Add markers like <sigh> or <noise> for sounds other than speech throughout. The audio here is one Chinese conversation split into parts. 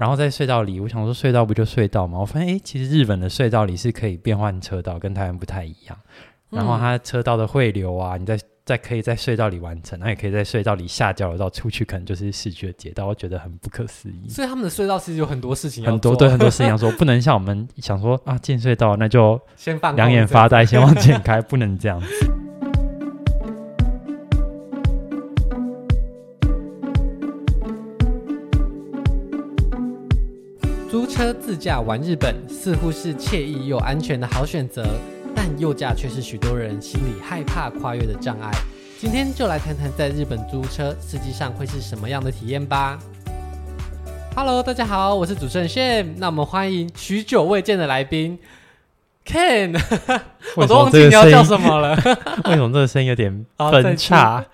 然后在隧道里，我想说隧道不就隧道吗？我发现哎，其实日本的隧道里是可以变换车道，跟台湾不太一样。然后它车道的汇流啊，你在在可以在隧道里完成，那也可以在隧道里下交流道出去，可能就是市区的街道，我觉得很不可思议。所以他们的隧道其实有很多事情要做，很多对很多事情要 <laughs> 做，不能像我们想说啊进隧道那就先放两眼发呆，先往前开，不能这样子。车自驾玩日本似乎是惬意又安全的好选择。但右驾却是许多人心里害怕跨越的障碍。今天就来谈谈在日本租车，实际上会是什么样的体验吧。Hello，大家好，我是主持人 Shane。那我们欢迎许久未见的来宾 Ken。我都忘记你要叫什么了。<laughs> 为什么这个声音有点分叉？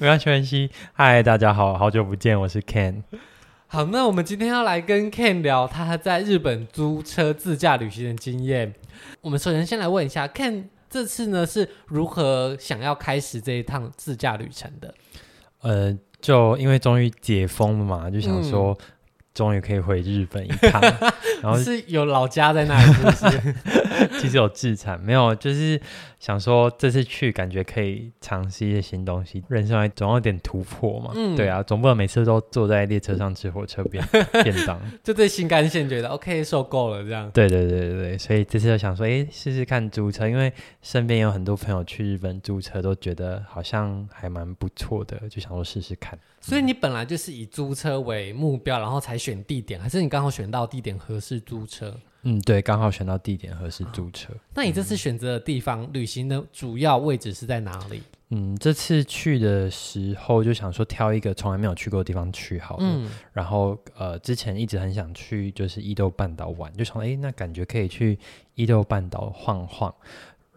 没关系，没关系。嗨，大家好，好久不见，我是 Ken。好，那我们今天要来跟 Ken 聊他在日本租车自驾旅行的经验。我们首先先来问一下，Ken 这次呢是如何想要开始这一趟自驾旅程的？呃，就因为终于解封了嘛，就想说。嗯终于可以回日本一趟，<laughs> 然后是有老家在那里，是不是？<laughs> 其实有自产，没有，就是想说这次去感觉可以尝试一些新东西，人生还总要有点突破嘛。嗯，对啊，总不能每次都坐在列车上吃火车便 <laughs> 便当，就对新干线觉得 OK 受够了这样。对对对对对，所以这次就想说，哎，试试看租车，因为身边有很多朋友去日本租车，都觉得好像还蛮不错的，就想说试试看。所以你本来就是以租车为目标，然后才选地点，还是你刚好选到地点合适租车？嗯，对，刚好选到地点合适租车。哦。那你这次选择的地方，嗯，旅行的主要位置是在哪里？嗯，这次去的时候就想说挑一个从来没有去过的地方去好了。嗯，然后呃，之前一直很想去就是伊豆半岛玩，就想哎，那感觉可以去伊豆半岛晃晃。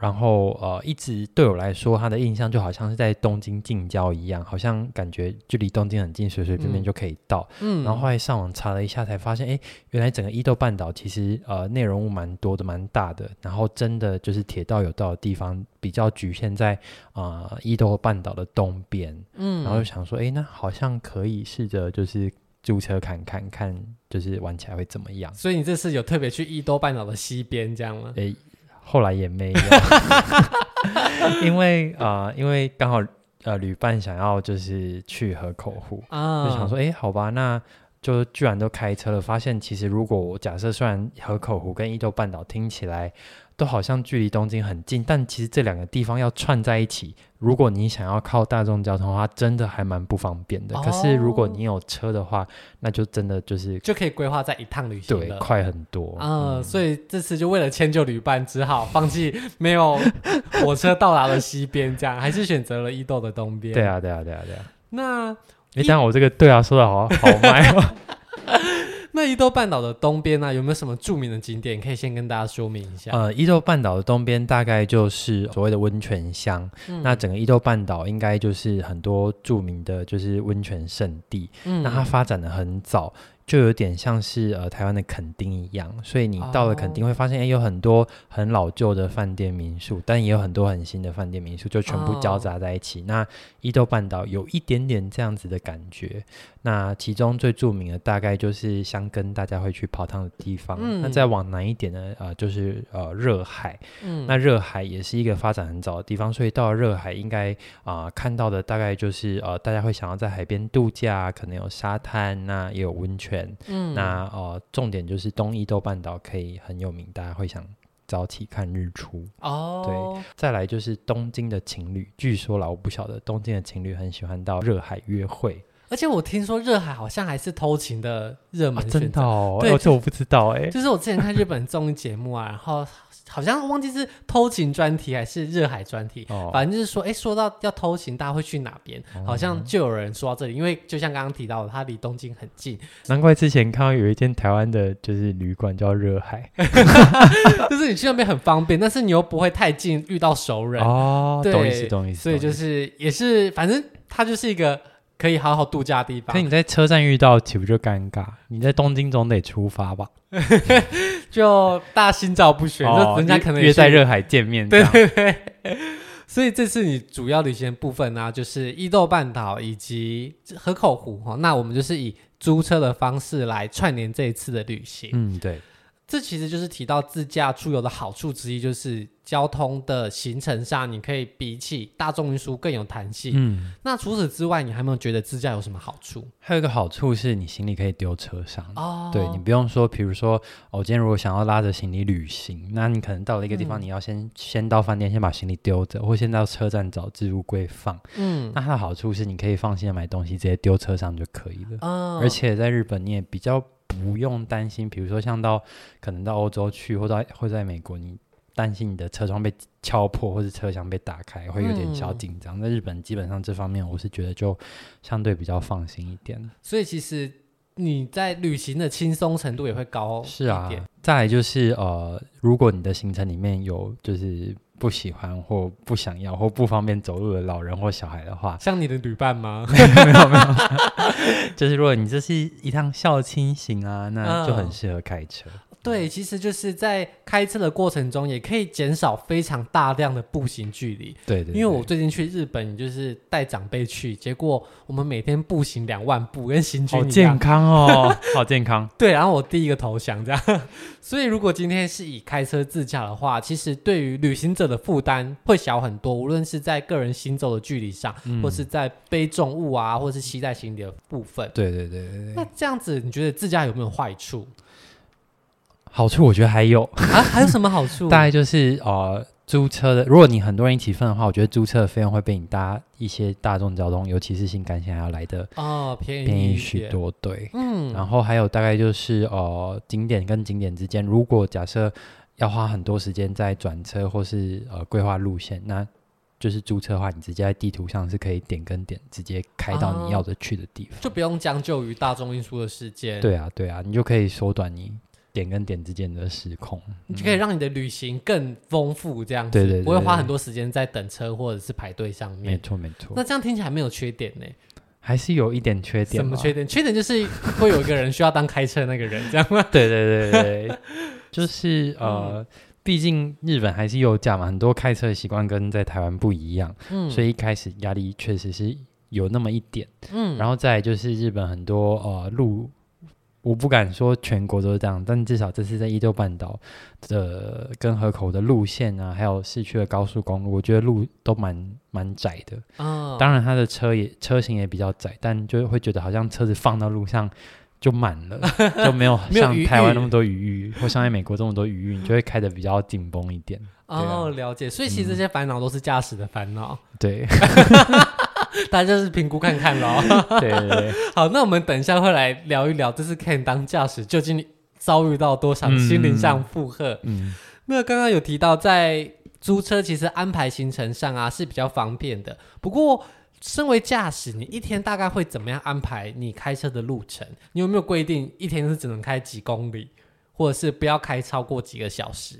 然后呃，一直对我来说，他的印象就好像是在东京近郊一样，好像感觉距离东京很近，随随便便就可以到。嗯，然后后来上网查了一下，才发现，哎，原来整个伊豆半岛其实呃内容物蛮多的，蛮大的。然后真的就是铁道有到的地方，比较局限在啊、呃、伊豆半岛的东边。嗯，然后就想说，哎，那好像可以试着就是租车看看看，就是玩起来会怎么样。所以你这次有特别去伊豆半岛的西边这样吗？诶后来也没有，<laughs> <laughs> 因为啊、呃，因为刚好呃，旅伴想要就是去河口湖啊，就想说，哎，好吧，那就居然都开车了，发现其实如果我假设，虽然河口湖跟伊豆半岛听起来。都好像距离东京很近，但其实这两个地方要串在一起，如果你想要靠大众交通的话，真的还蛮不方便的。哦、可是如果你有车的话，那就真的就是就可以规划在一趟旅行，对，快很多。嗯，嗯，所以这次就为了迁就旅伴，只好放弃没有火车到达的西边，这样还是选择了伊豆的东边。对啊，对啊，对啊，对啊。那哎，但我这个对啊说的好好卖哦。<laughs> 那伊豆半岛的东边呢、啊，有没有什么著名的景点？可以先跟大家说明一下。呃，伊豆半岛的东边大概就是所谓的温泉乡。嗯、那整个伊豆半岛应该就是很多著名的就是温泉圣地。嗯，那它发展的很早。就有点像是呃台湾的垦丁一样，所以你到了垦丁会发现，哎、oh. 欸，有很多很老旧的饭店民宿，但也有很多很新的饭店民宿，就全部交杂在一起。Oh. 那伊豆半岛有一点点这样子的感觉。那其中最著名的大概就是香根，大家会去泡汤的地方。嗯、那再往南一点呢，呃，就是呃热海。嗯，那热海也是一个发展很早的地方，所以到了热海应该啊、呃、看到的大概就是呃大家会想要在海边度假，可能有沙滩，那也有温泉。嗯，那呃，重点就是东伊豆半岛可以很有名，大家会想早起看日出。哦。对，再来就是东京的情侣，据说啦，我不晓得东京的情侣很喜欢到热海约会，而且我听说热海好像还是偷情的热门的哦？对，这我不知道哎。就是我之前看日本综艺节目啊，然后。好像忘记是偷情专题还是热海专题，哦、反正就是说，哎，说到要偷情，大家会去哪边？哦、好像就有人说到这里，因为就像刚刚提到的，它离东京很近。<laughs> 难怪之前看到有一间台湾的，就是旅馆叫热海，<laughs> 就是你去那边很方便，但是你又不会太近遇到熟人哦。对，懂意思，懂意思。所以就是也是，反正它就是一个。可以好好度假的地方。可你在车站遇到，岂不就尴尬？你在东京总得出发吧？<laughs> 就大家心照不宣，哦、人家可能约在热海见面。对对对。<laughs> 所以这次你主要旅行的部分呢、啊，就是伊豆半岛以及河口湖哈。那我们就是以租车的方式来串联这一次的旅行。嗯，对。这其实就是提到自驾出游的好处之一，就是交通的行程上，你可以比起大众运输更有弹性。嗯，那除此之外，你还有没有觉得自驾有什么好处？还有一个好处是你行李可以丢车上。哦，对，你不用说，比如说，我今天如果想要拉着行李旅行，那你可能到了一个地方，你要先、嗯、先到饭店先把行李丢着，或先到车站找置物柜放。嗯，那它的好处是你可以放心的买东西，直接丢车上就可以了。哦，而且在日本你也比较。不用担心，比如说像到可能到欧洲去，或者或在美国，你担心你的车窗被敲破，或者车厢被打开，会有点小紧张。嗯、在日本，基本上这方面我是觉得就相对比较放心一点。所以其实你在旅行的轻松程度也会高。是啊，再来就是呃，如果你的行程里面有就是。不喜欢或不想要或不方便走路的老人或小孩的话，<laughs> 像你的旅伴吗？没 <laughs> 有没有，<laughs> 就是如果你这是一趟校亲行啊，那就很适合开车。嗯对，其实就是在开车的过程中，也可以减少非常大量的步行距离。对，对对，因为我最近去日本，就是带长辈去，结果我们每天步行两万步，跟行军一样。好健康哦，好健康。<laughs> 对，然后我第一个投降这样。所以如果今天是以开车自驾的话，其实对于旅行者的负担会小很多，无论是在个人行走的距离上，嗯、或是在背重物啊，或是携带行李的部分。对对对对对。那这样子，你觉得自驾有没有坏处？好处我觉得还有啊，还有什么好处？<laughs> 大概就是呃，租车的，如果你很多人一起分的话，我觉得租车的费用会比你搭一些大众交通，尤其是新干线还要来的哦便宜便宜许多。对，嗯，然后还有大概就是呃，景点跟景点之间，如果假设要花很多时间在转车或是呃规划路线，那就是租车的话，你直接在地图上是可以点跟点直接开到你要的去的地方，就不用将就于大众运输的时间。对啊，对啊，你就可以缩短你。点跟点之间的时空，你就可以让你的旅行更丰富，这样子，对对对对，不会花很多时间在等车或者是排队上面。没错没错，那这样听起来没有缺点呢？还是有一点缺点。什么缺点？缺点就是会有一个人需要当开车的那个人，这样吗？<laughs> 对对对对，就是 <laughs> 呃，毕竟日本还是右驾嘛，很多开车的习惯跟在台湾不一样，嗯，所以一开始压力确实是有那么一点，嗯，然后再来就是日本很多呃路。我不敢说全国都是这样，但至少这是在伊豆半岛的跟河口的路线啊，还有市区的高速公路，我觉得路都蛮蛮窄的。哦，当然它的车也车型也比较窄，但就会觉得好像车子放到路上就满了，<laughs> 就没有像台湾那么多余裕，或像在美国这么多余裕，你就会开的比较紧绷一点。哦，了解。所以其实这些烦恼都是驾驶的烦恼。对。<laughs> <laughs> <laughs> 大家就是评估看看喽。<laughs> 对对对，<laughs> 好，那我们等一下会来聊一聊，这次 Ken 当驾驶究竟遭遇到多少心灵上负荷？嗯，嗯，那刚刚有提到在租车其实安排行程上啊是比较方便的。不过，身为驾驶，你一天大概会怎么样安排你开车的路程？你有没有规定一天是只能开几公里，或者是不要开超过几个小时？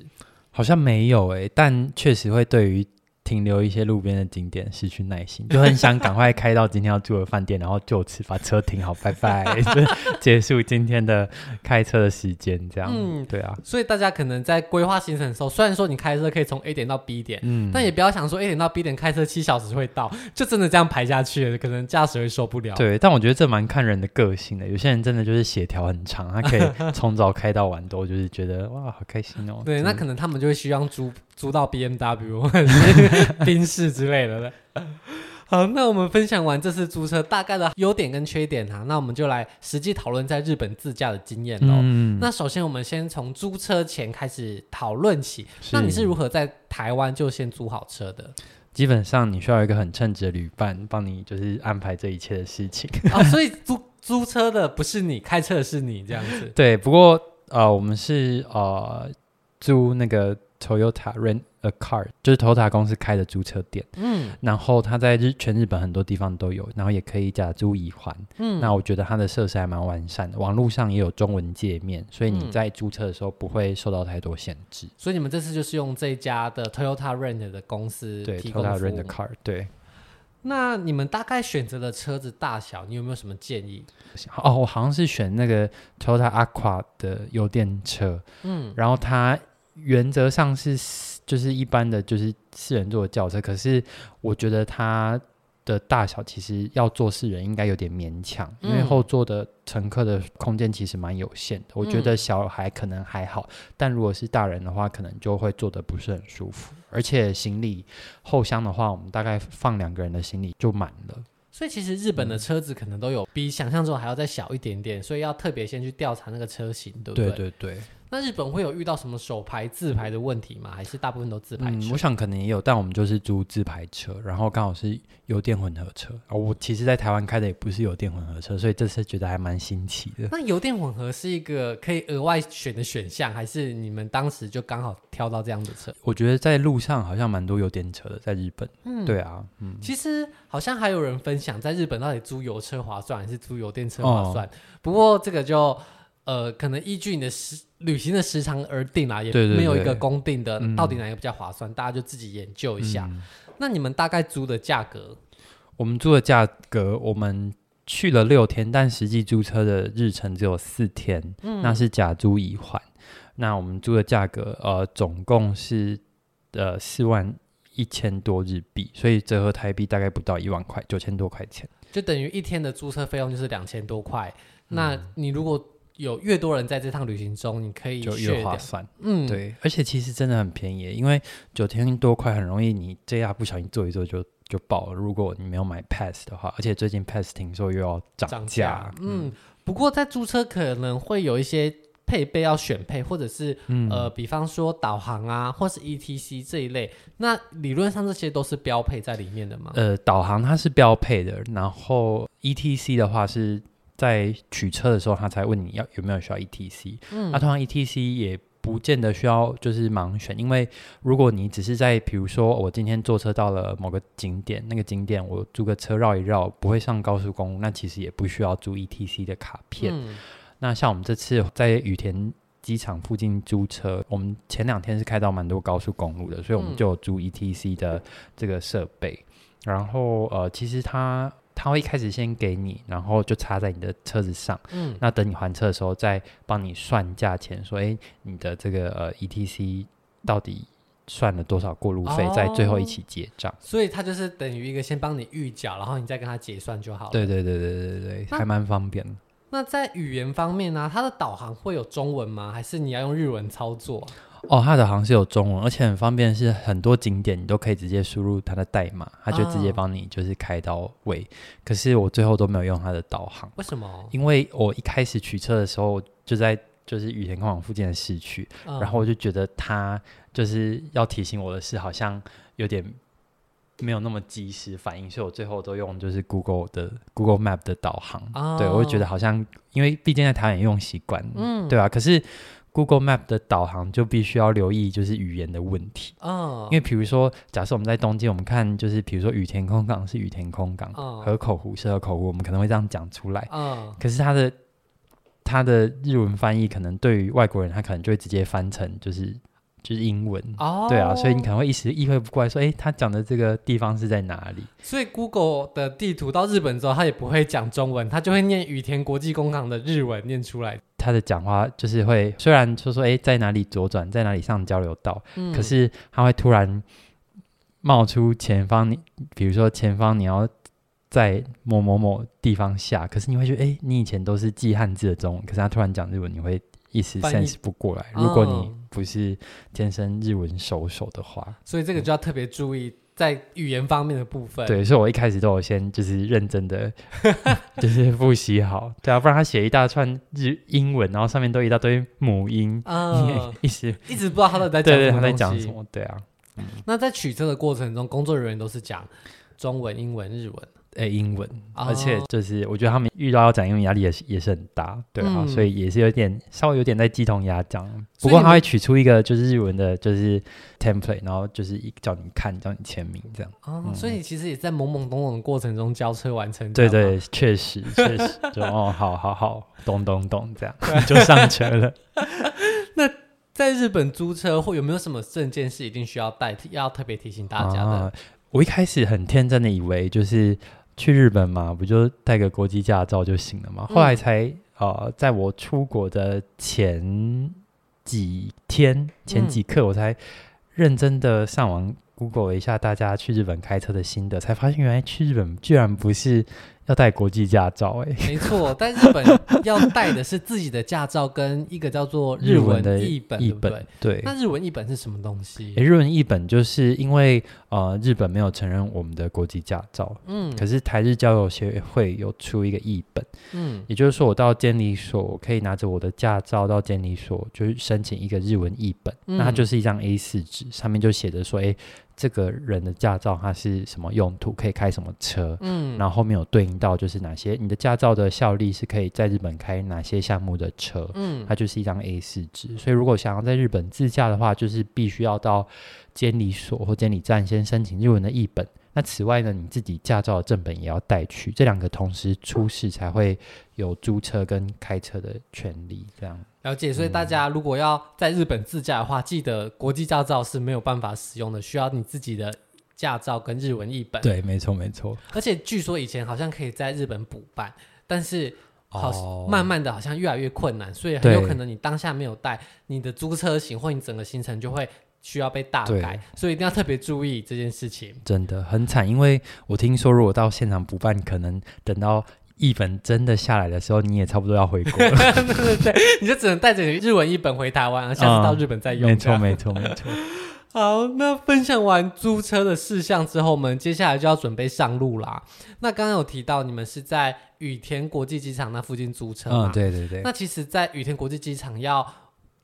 好像没有诶、欸，但确实会对于。停留一些路边的景点，失去耐心，就很想赶快开到今天要住的饭店，然后就此把车停好，拜拜，<laughs> 就结束今天的开车的时间，这样。嗯，对啊。所以大家可能在规划行程的时候，虽然说你开车可以从 A 点到 B 点，嗯，但也不要想说 A 点到 B 点开车七小时会到，就真的这样排下去，可能驾驶会受不了。对，但我觉得这蛮看人的个性的，有些人真的就是血条很长，他可以从早开到晚都就是觉得哇，好开心哦。对，那可能他们就会希望租。租到 BMW 或者是 <laughs> <laughs> 宾士之类的。好，那我们分享完这次租车大概的优点跟缺点哈，那我们就来实际讨论在日本自驾的经验喽。嗯、那首先我们先从租车前开始讨论起。那你是如何在台湾就先租好车的？基本上你需要一个很称职的旅伴帮你，就是安排这一切的事情。啊，<laughs> 所以租租车的不是你，开车的是你这样子。对，不过呃，我们是呃租那个。Toyota Rent a Car 就是 Toyota 公司开的租车店，嗯，然后它在日全日本很多地方都有，然后也可以假租乙还，嗯，那我觉得它的设施还蛮完善的，网络上也有中文界面，所以你在租车的时候不会受到太多限制。嗯、所以你们这次就是用这家的 Toyota Rent 的公司。对，Toyota Rent 的 Car，对。那你们大概选择的车子大小，你有没有什么建议？哦，我好像是选那个 Toyota Aqua 的油电车，嗯，然后它。原则上是就是一般的就是四人座的轿车，可是我觉得它的大小其实要坐四人应该有点勉强，因为后座的乘客的空间其实蛮有限的。我觉得小孩可能还好，但如果是大人的话，可能就会坐的不是很舒服。而且行李后箱的话，我们大概放两个人的行李就满了。所以其实日本的车子可能都有比想象中还要再小一点点，所以要特别先去调查那个车型，对不对？对对对。那日本会有遇到什么手排自排的问题吗？还是大部分都自排车？嗯，我想可能也有，但我们就是租自排车，然后刚好是油电混合车。哦，我其实在台湾开的也不是油电混合车，所以这次觉得还蛮新奇的。那油电混合是一个可以额外选的选项，还是你们当时就刚好挑到这样的车？我觉得在路上好像蛮多油电车的，在日本。嗯，对啊，嗯，其实好像还有人分享，在日本到底租油车划算还是租油电车划算？哦，不过这个就。呃，可能依据你的时旅行的时长而定啦，也没有一个公定的，到底哪个比较划算，嗯、大家就自己研究一下。嗯、那你们大概租的价格？我们租的价格，我们去了六天，但实际租车的日程只有四天，嗯、那是假租乙还。那我们租的价格，呃，总共是呃四万一千多日币，所以折合台币大概不到一万块，九千多块钱，就等于一天的租车费用就是两千多块。嗯、那你如果有越多人在这趟旅行中，你可以就越划算。嗯，对，而且其实真的很便宜，因为九千多块很容易你这样不小心坐一坐就就爆了。如果你没有买 pass 的话，而且最近 pass 听说又要涨价。嗯，嗯，不过在租车可能会有一些配备要选配，或者是、嗯、呃，比方说导航啊，或是 ETC 这一类。那理论上这些都是标配在里面的吗？呃，导航它是标配的，然后 ETC 的话是。在取车的时候，他才问你要有没有需要 ETC。嗯，那通常 ETC 也不见得需要，就是盲选，因为如果你只是在，比如说我今天坐车到了某个景点，那个景点我租个车绕一绕，不会上高速公路，那其实也不需要租 ETC 的卡片。嗯，那像我们这次在羽田机场附近租车，我们前两天是开到蛮多高速公路的，所以我们就有租 ETC 的这个设备。嗯，然后呃，其实它。他会一开始先给你，然后就插在你的车子上。嗯，那等你还车的时候，再帮你算价钱，说，哎，你的这个呃 ETC 到底算了多少过路费，在、哦、最后一起结账。所以他就是等于一个先帮你预缴，然后你再跟他结算就好了。对对对对对对，那还蛮方便的。那在语言方面呢、啊，它的导航会有中文吗？还是你要用日文操作？哦，它的好像是有中文，而且很方便，是很多景点你都可以直接输入它的代码，它就直接帮你就是开到位。哦、可是我最后都没有用它的导航，为什么？因为我一开始取车的时候就在就是羽田空港附近的市区，嗯、然后我就觉得它就是要提醒我的是好像有点没有那么及时反应，所以我最后都用就是 Google 的 Google Map 的导航。哦、对，我就觉得好像因为毕竟在台湾也用习惯，嗯，对啊。可是。Google Map 的导航就必须要留意，就是语言的问题。哦，因为比如说，假设我们在东京，我们看就是比如说羽田空港是羽田空港，哦、河口湖是河口湖，我们可能会这样讲出来。哦，可是它的它的日文翻译，可能对于外国人，他可能就会直接翻成就是。就是英文哦，对啊，所以你可能会一时意会不过来，说，哎，他讲的这个地方是在哪里？所以 Google 的地图到日本之后，他也不会讲中文，他就会念羽田国际工厂的日文念出来。他的讲话就是会，虽然说说，哎，在哪里左转，在哪里上交流道，嗯，可是他会突然冒出前方，你比如说前方你要在某某某地方下，可是你会觉得，哎，你以前都是记汉字的中文，可是他突然讲日文，你会。一时 sense 不过来，如果你不是天生日文熟手的话，嗯，所以这个就要特别注意在语言方面的部分。对，所以我一开始都有先就是认真的，<laughs> 就是复习好，对啊，不然他写一大串日英文，然后上面都一大堆母音，嗯，一直一直不知道他在讲，对对，他在讲什么，对啊。嗯，那在取车的过程中，工作人员都是讲中文、英文、日文。诶，英文，而且就是我觉得他们遇到要讲英文压力也是也是很大，对啊，嗯、所以也是有点稍微有点在鸡同鸭讲。不过他会取出一个就是日文的，就是 template，然后就是一叫你看，叫你签名这样。哦，嗯、所以其实也在懵懵懂懂的过程中交车完成。对对，确实确实，就哦，好 <laughs> 好好，咚咚咚，这样 <laughs> 就上车了。<laughs> 那在日本租车或有没有什么证件是一定需要带，要特别提醒大家的？啊、我一开始很天真的以为就是。去日本嘛，不就带个国际驾照就行了嘛？后来才呃，在我出国的前几天、前几刻，我才认真的上网 Google 了一下大家去日本开车的心得，才发现原来去日本居然不是。要带国际驾照哎，没错，但日本 <laughs> 要带的是自己的驾照跟一个叫做日文的译本，译本对，对。那日文译本是什么东西？日文译本就是因为呃日本没有承认我们的国际驾照，嗯，可是台日交流协会有出一个译本，嗯，也就是说我到监理所我可以拿着我的驾照到监理所，就是申请一个日文译本，嗯，那它就是一张 A 四纸，上面就写着说，哎。这个人的驾照它是什么用途？可以开什么车？嗯，然后后面有对应到就是哪些你的驾照的效力是可以在日本开哪些项目的车？嗯，它就是一张 A 四纸。所以如果想要在日本自驾的话，就是必须要到监理所或监理站先申请日文的译本。那此外呢，你自己驾照的正本也要带去，这两个同时出示才会有租车跟开车的权利。这样了解。所以大家如果要在日本自驾的话，记得国际驾照是没有办法使用的，需要你自己的驾照跟日文译本。对，没错，没错。而且据说以前好像可以在日本补办，但是好慢慢的好像越来越困难，所以很有可能你当下没有带你的租车行或你整个行程就会。需要被大改，所以一定要特别注意这件事情。真的很惨，因为我听说，如果到现场补办，可能等到译本真的下来的时候，你也差不多要回国了。<laughs> 对对对，你就只能带着日文译本回台湾，下次到日本再用。没错，没错，没错。<laughs> 好，那分享完租车的事项之后，我们接下来就要准备上路啦。那刚刚有提到你们是在羽田国际机场那附近租车吗？嗯，对对对。那其实，在羽田国际机场要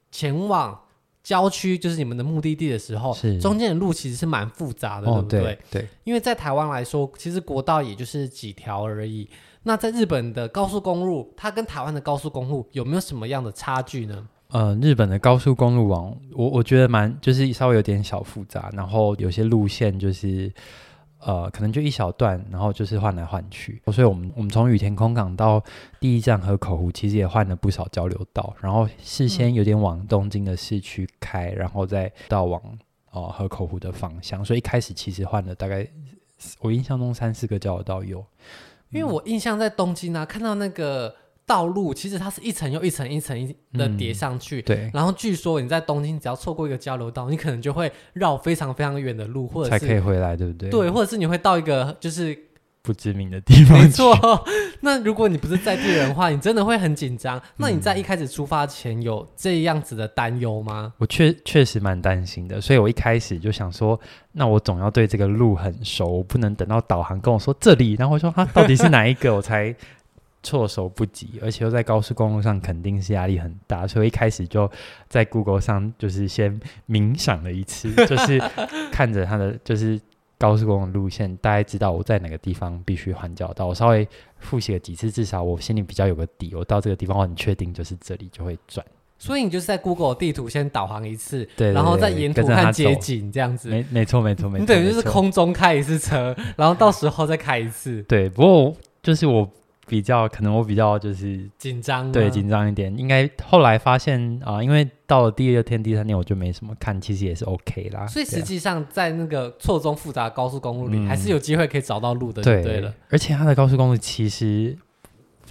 前往。郊区就是你们的目的地的时候，是中间的路其实是蛮复杂的，哦、对不对？对，因为在台湾来说，其实国道也就是几条而已。那在日本的高速公路，它跟台湾的高速公路有没有什么样的差距呢？呃，日本的高速公路网，我我觉得蛮就是稍微有点小复杂，然后有些路线就是。呃，可能就一小段，然后就是换来换去，所以我们我们从羽田空港到第一站河口湖，其实也换了不少交流道，然后事先有点往东京的市区开，然后再到往呃河口湖的方向，所以一开始其实换了大概我印象中三四个交流道有，因为我印象在东京呢、啊，看到那个。道路其实它是一层又一层一层的叠上去，嗯，对。然后据说你在东京只要错过一个交流道，你可能就会绕非常非常远的路，或者是才可以回来，对不对？对，或者是你会到一个就是不知名的地方。没错。那如果你不是在地人的话，你真的会很紧张。那你在一开始出发前有这样子的担忧吗？我确确实蛮担心的，所以我一开始就想说，那我总要对这个路很熟，我不能等到导航跟我说这里，然后我说它到底是哪一个，我才。措手不及，而且又在高速公路上，肯定是压力很大，所以一开始就在 Google 上就是先冥想了一次，<laughs> 就是看着它的就是高速公路路线，大概知道我在哪个地方必须换交道。我稍微复习了几次，至少我心里比较有个底。我到这个地方，我很确定就是这里就会转。所以你就是在 Google 地图先导航一次，对，对，对，然后再沿途看街景这样子。没没错没错没错，你等于就是空中开一次车，然后到时候再开一次。对，不过就是我。比较可能我比较就是紧张，对，紧张一点。应该后来发现啊、呃，因为到了第二天、第三天我就没什么看，其实也是 OK 啦。所以实际上在那个错综复杂的高速公路里，嗯、还是有机会可以找到路的，对，对了。而且它的高速公路其实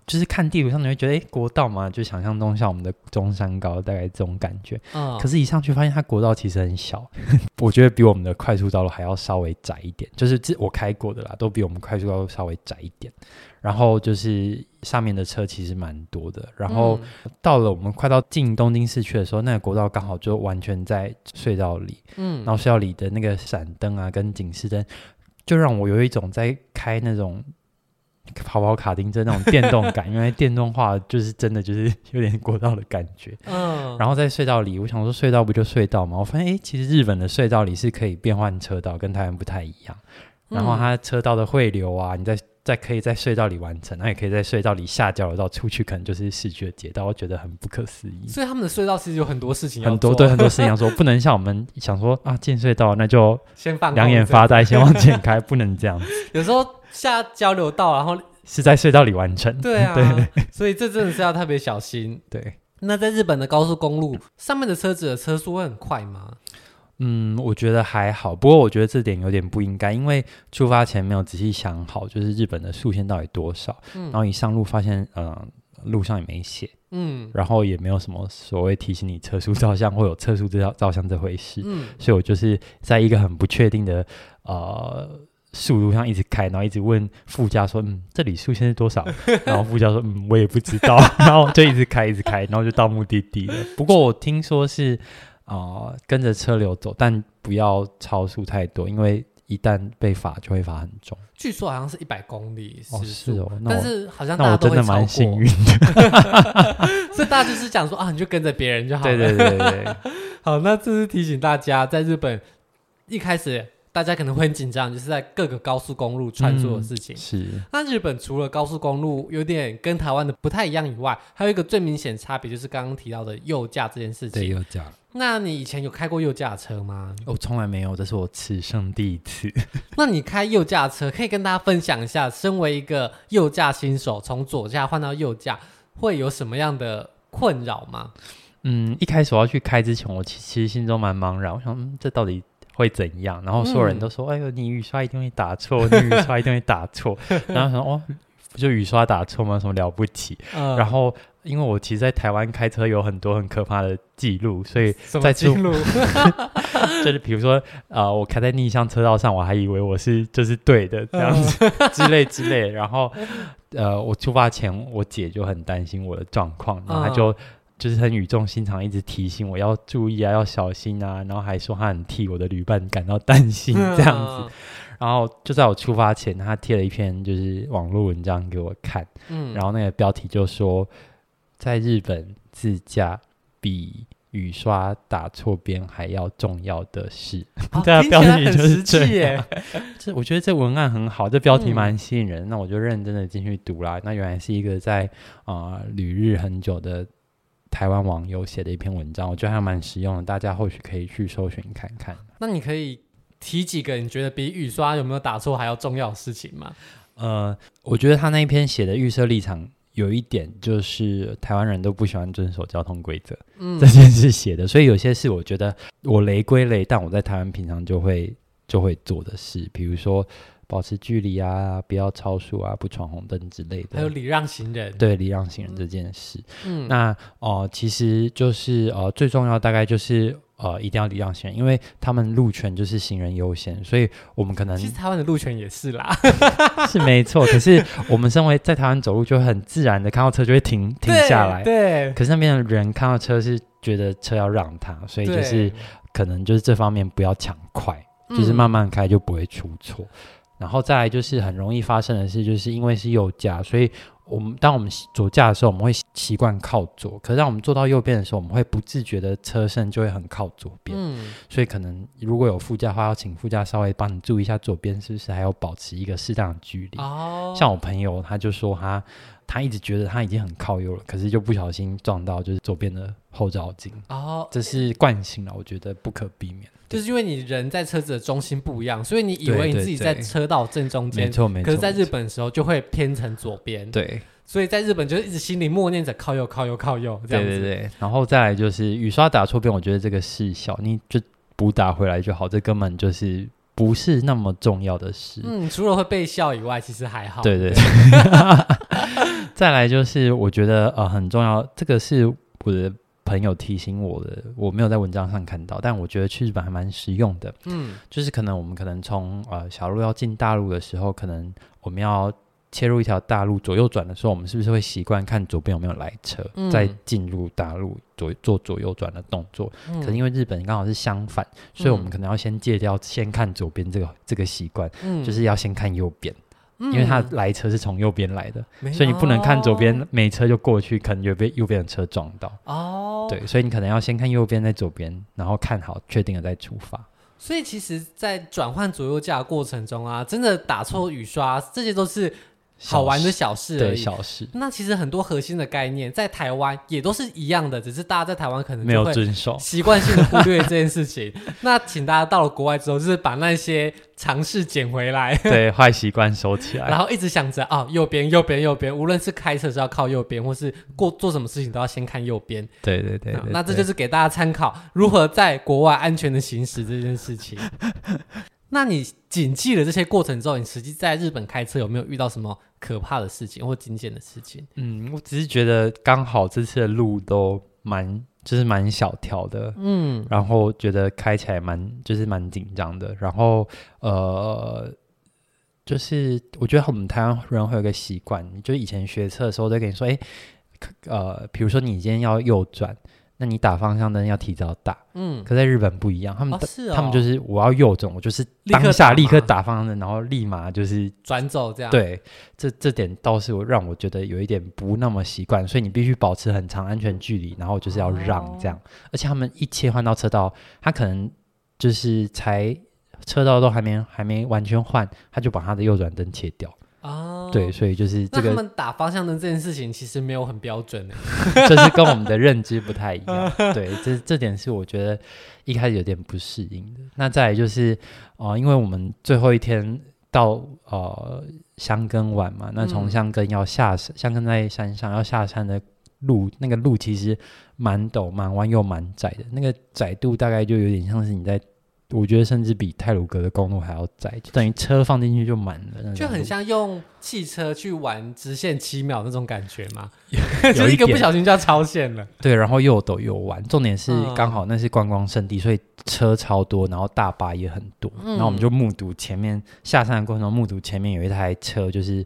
就是看地图上你会觉得，哎，国道嘛，就想象中像我们的中山高，大概这种感觉。嗯。可是，一上去发现它国道其实很小，<laughs> 我觉得比我们的快速道路还要稍微窄一点。就是这我开过的啦，都比我们快速道路稍微窄一点。然后就是上面的车其实蛮多的，然后到了我们快到进东京市区的时候，那个国道刚好就完全在隧道里，嗯，然后隧道里的那个闪灯啊跟警示灯，就让我有一种在开那种跑跑卡丁车那种电动感，因为电动化就是真的就是有点国道的感觉，嗯，然后在隧道里，我想说隧道不就隧道吗？我发现哎，其实日本的隧道里是可以变换车道，跟台湾不太一样，然后它车道的汇流啊，你在。在可以在隧道里完成，那也可以在隧道里下交流道出去，可能就是市区的街道，我觉得很不可思议。所以他们的隧道其实有很多事情很多对很多事情要做，不能像我们想说啊，进隧道那就先放两眼发呆，先往前开，不能这样子。<laughs> 有时候下交流道，然后是在隧道里完成。对啊，<laughs> 对，所以这真的是要特别小心。对，那在日本的高速公路上面的车子的车速会很快吗？嗯，我觉得还好，不过我觉得这点有点不应该，因为出发前没有仔细想好，就是日本的速限到底多少，嗯、然后一上路发现，呃，路上也没写，嗯，然后也没有什么所谓提醒你车速照相或有测速照照相这回事，嗯，所以我就是在一个很不确定的呃速度上一直开，然后一直问副驾说，嗯，这里速限是多少？<laughs> 然后副驾说，嗯，我也不知道，<laughs> 然后就一直开一直开，然后就到目的地了。不过我听说是啊、呃，跟着车流走，但不要超速太多，因为。一旦被罚，就会罚很重。据说好像是一百公里时速，哦是哦，但是好像大家都。那我真的蛮幸运的，<laughs> 所以大家就是讲说啊，你就跟着别人就好了。对对对对。好，那这是提醒大家，在日本一开始。大家可能会很紧张，就是在各个高速公路穿梭的事情。嗯、是。那日本除了高速公路有点跟台湾的不太一样以外，还有一个最明显差别就是刚刚提到的右驾这件事情。对，右驾。那你以前有开过右驾车吗？我从来没有，这是我此生第一次。<laughs> 那你开右驾车，可以跟大家分享一下，身为一个右驾新手，从左驾换到右驾，会有什么样的困扰吗？嗯，一开始我要去开之前，我其其实心中蛮茫然，我想，嗯，这到底。会怎样？然后所有人都说：“嗯、哎呦，你雨刷一定会打错，你雨刷一定会打错。<laughs> ”然后说：“哦，就雨刷打错吗？什么了不起？”嗯、然后因为我其实，在台湾开车有很多很可怕的记录，所以在记录 <laughs> 就是比如说，呃，我开在逆向车道上，我还以为我是就是对的这样子、嗯、之类之类。然后，呃，我出发前，我姐就很担心我的状况，然后她就。就是很语重心长，一直提醒我要注意啊，要小心啊，然后还说他很替我的旅伴感到担心这样子。然后就在我出发前，他贴了一篇就是网络文章给我看，嗯，然后那个标题就说，在日本自驾比雨刷打错边还要重要的事。<laughs> 对啊标题就是这样。<laughs> 这我觉得这文案很好，这标题蛮吸引人，嗯、那我就认真的进去读啦。那原来是一个在啊、呃、旅日很久的。台湾网友写的一篇文章，我觉得还蛮实用的，大家或许可以去搜寻看看。那你可以提几个你觉得比雨刷有没有打错还要重要的事情吗？呃，我觉得他那一篇写的预设立场有一点就是台湾人都不喜欢遵守交通规则，嗯，这件事写的，所以有些事我觉得我雷归雷，但我在台湾平常就会就会做的事，比如说。保持距离啊，不要超速啊，不闯红灯之类的。还有礼让行人，对，礼让行人这件事。嗯，那哦、呃，其实就是呃，最重要大概就是呃，一定要礼让行人，因为他们路权就是行人优先，所以我们可能其实台湾的路权也是啦，<laughs> 是没错。可是我们身为在台湾走路，就会很自然的看到车就会停 <laughs> 停下来。对。对，可是那边的人看到车是觉得车要让他，所以就是可能就是这方面不要抢快，就是慢慢开就不会出错。嗯然后再来就是很容易发生的事，就是因为是右驾，所以我们当我们左驾的时候，我们会习惯靠左。可是当我们坐到右边的时候，我们会不自觉的车身就会很靠左边。嗯，所以可能如果有副驾的话，要请副驾稍微帮你注意一下左边是不是还要保持一个适当的距离。哦，像我朋友他就说他他一直觉得他已经很靠右了，可是就不小心撞到就是左边的后照镜。哦，这是惯性了，我觉得不可避免。就是因为你人在车子的中心不一样，所以你以为你自己在车道正中间，没错没错。可是在日本的时候就会偏成左边，对。所以在日本就一直心里默念着靠右靠右靠右这样子。对对对。然后再来就是雨刷打错边，我觉得这个事小，你就补打回来就好，这根本就是不是那么重要的事。嗯，除了会被笑以外，其实还好。对对对。<laughs> 再来就是我觉得呃很重要，这个是我的。朋友提醒我的，我没有在文章上看到，但我觉得去日本还蛮实用的。嗯，就是可能我们可能从呃小路要进大路的时候，可能我们要切入一条大路，左右转的时候，我们是不是会习惯看左边有没有来车，嗯、再进入大路左做左右转的动作？嗯、可是因为日本刚好是相反，所以我们可能要先戒掉先看左边这个这个习惯，嗯、就是要先看右边。因为他来车是从右边来的，嗯、所以你不能看左边没车就过去，可能就被右边的车撞到。哦，对，所以你可能要先看右边再左边，然后看好确定了再出发。所以其实，在转换左右驾的过程中啊，真的打错雨刷，这些都是。好玩的小事而已，小事。那其实很多核心的概念在台湾也都是一样的，只是大家在台湾可能没有遵守，习惯性的忽略这件事情。<laughs> 那请大家到了国外之后，就是把那些尝试捡回来，<laughs> 对，坏习惯收起来，然后一直想着啊，右边，右边，右边。无论是开车是要靠右边，或是过做什么事情都要先看右边。对对对，对，那这就是给大家参考如何在国外安全的行驶这件事情。<laughs> 那你谨记了这些过程之后，你实际在日本开车有没有遇到什么可怕的事情或惊险的事情？嗯，我只是觉得刚好这次的路都蛮就是蛮小条的，嗯，然后觉得开起来蛮就是蛮紧张的，然后呃。就是我觉得我们台湾人会有个习惯，就是以前学车的时候都跟你说，哎，呃，比如说你今天要右转，那你打方向灯要提早打。嗯，可在日本不一样，他们、哦哦、他们就是我要右转，我就是当下立刻打方向灯，然后立马就是转走这样。对，这这点倒是让我觉得有一点不那么习惯，所以你必须保持很长安全距离，然后就是要让这样。哦、而且他们一切换到车道，他可能就是才。车道都还没还没完全换，他就把他的右转灯切掉。哦，对，所以就是这个。他们打方向灯这件事情其实没有很标准，<laughs> 就是跟我们的认知不太一样。对，这这点是我觉得一开始有点不适应的。那再来就是哦、呃，因为我们最后一天到呃香根玩嘛，那从香根要下山，箱根在山上要下山的路，那个路其实蛮陡、蛮弯又蛮窄的，那个窄度大概就有点像是你在。我觉得甚至比泰鲁格的公路还要窄，就等于车放进去就满了，就很像用汽车去玩直线七秒那种感觉嘛，<laughs> 就一个不小心就要超线了。对，然后又陡又弯，重点是刚好那是观光胜地，所以车超多，然后大巴也很多，嗯、然后我们就目睹前面下山的过程中，目睹前面有一台车就是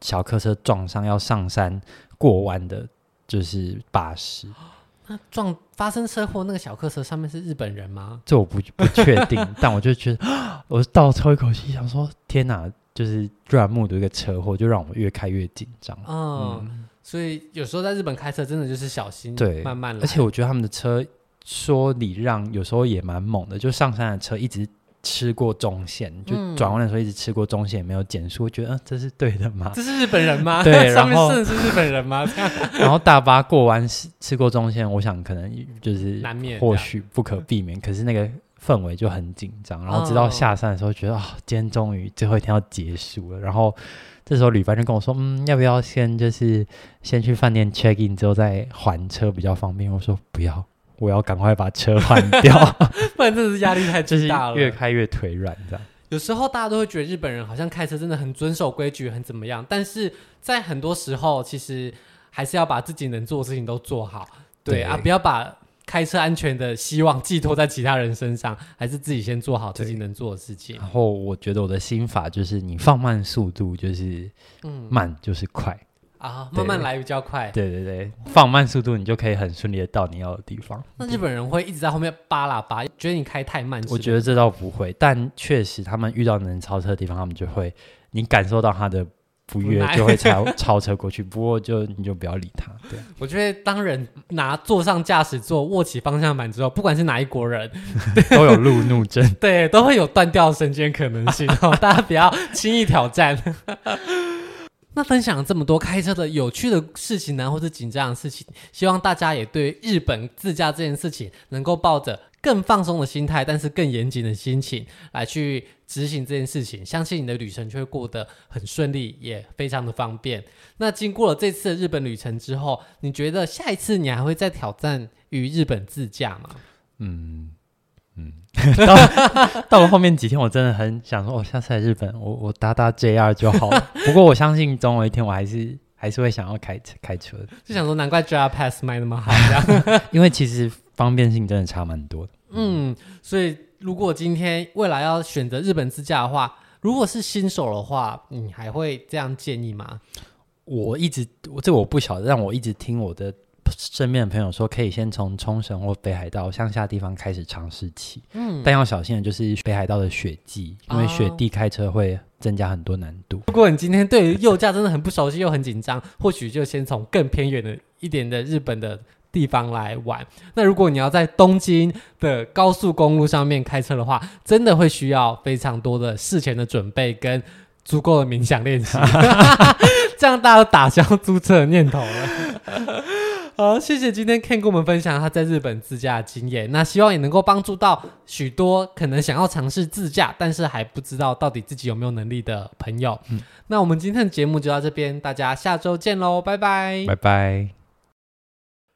小客车撞上要上山过弯的，就是巴士。那撞发生车祸那个小客车上面是日本人吗？这我不不确定，<laughs> 但我就觉得，<gasps> 我倒抽一口气，想说天哪，就是居然目睹一个车祸，就让我越开越紧张。嗯，嗯，所以有时候在日本开车真的就是小心，对，慢慢来。而且我觉得他们的车说礼让，有时候也蛮猛的，就上山的车一直。吃过中线，就转弯的时候一直吃过中线，没有减速，我觉得，嗯，这是对的吗？这是日本人吗？对，<laughs> 然后是是日本人吗？<laughs> 然后大巴过弯吃吃过中线，我想可能就是难免，或许不可避免。可是那个氛围就很紧张，然后直到下山的时候，觉得啊、哦，今天终于最后一天要结束了。然后这时候旅伴就跟我说，嗯，要不要先就是先去饭店 check in 之后再还车比较方便？我说不要。我要赶快把车换掉，<laughs> 不然真的是压力太大了，<laughs> 越开越腿软这样。有时候大家都会觉得日本人好像开车真的很遵守规矩，很怎么样，但是在很多时候，其实还是要把自己能做的事情都做好。对，对啊，不要把开车安全的希望寄托在其他人身上，还是自己先做好自己能做的事情。然后我觉得我的心法就是，你放慢速度，就是嗯，慢就是快。啊，慢慢来比较快。对对对，放慢速度，你就可以很顺利的到你要的地方。那日本人会一直在后面扒拉扒，觉得你开太慢？我觉得这倒不会，但确实他们遇到能超车的地方，他们就会，你感受到他的不悦，就会超 <laughs> 超车过去。不过就你就不要理他。对，我觉得当人拿坐上驾驶座，握起方向盘之后，不管是哪一国人，<laughs> 都有路怒症，<laughs> 对，都会有断掉的瞬间可能性。大家不要轻易挑战。那分享这么多开车的有趣的事情呢，或是紧张的事情，希望大家也对日本自驾这件事情能够抱着更放松的心态，但是更严谨的心情来去执行这件事情。相信你的旅程就会过得很顺利，也非常的方便。那经过了这次的日本旅程之后，你觉得下一次你还会再挑战于日本自驾吗？嗯。嗯，到 <laughs> 到了后面几天，我真的很想说，我、哦、下次来日本，我我搭搭 JR 就好了。不过我相信总有一天，我还是还是会想要开开车的。就想说，难怪 JR Pass 卖那么好，这样，<laughs> 因为其实方便性真的差蛮多的。嗯，所以如果今天未来要选择日本自驾的话，如果是新手的话，你还会这样建议吗？我一直我这我不晓得，让我一直听我的。身边的朋友说，可以先从冲绳或北海道乡下地方开始尝试起，嗯，但要小心的就是北海道的雪季，因为雪地开车会增加很多难度。如果你今天对于右驾真的很不熟悉又很紧张，或许就先从更偏远的一点的日本的地方来玩。那如果你要在东京的高速公路上面开车的话，真的会需要非常多的事前的准备跟足够的冥想练习，<laughs> <laughs> 这样大家都打消租车的念头了。好，谢谢今天 Ken 跟我们分享他在日本自驾的经验。那希望也能够帮助到许多可能想要尝试自驾，但是还不知道到底自己有没有能力的朋友。嗯，那我们今天的节目就到这边，大家下周见喽，拜拜，拜拜。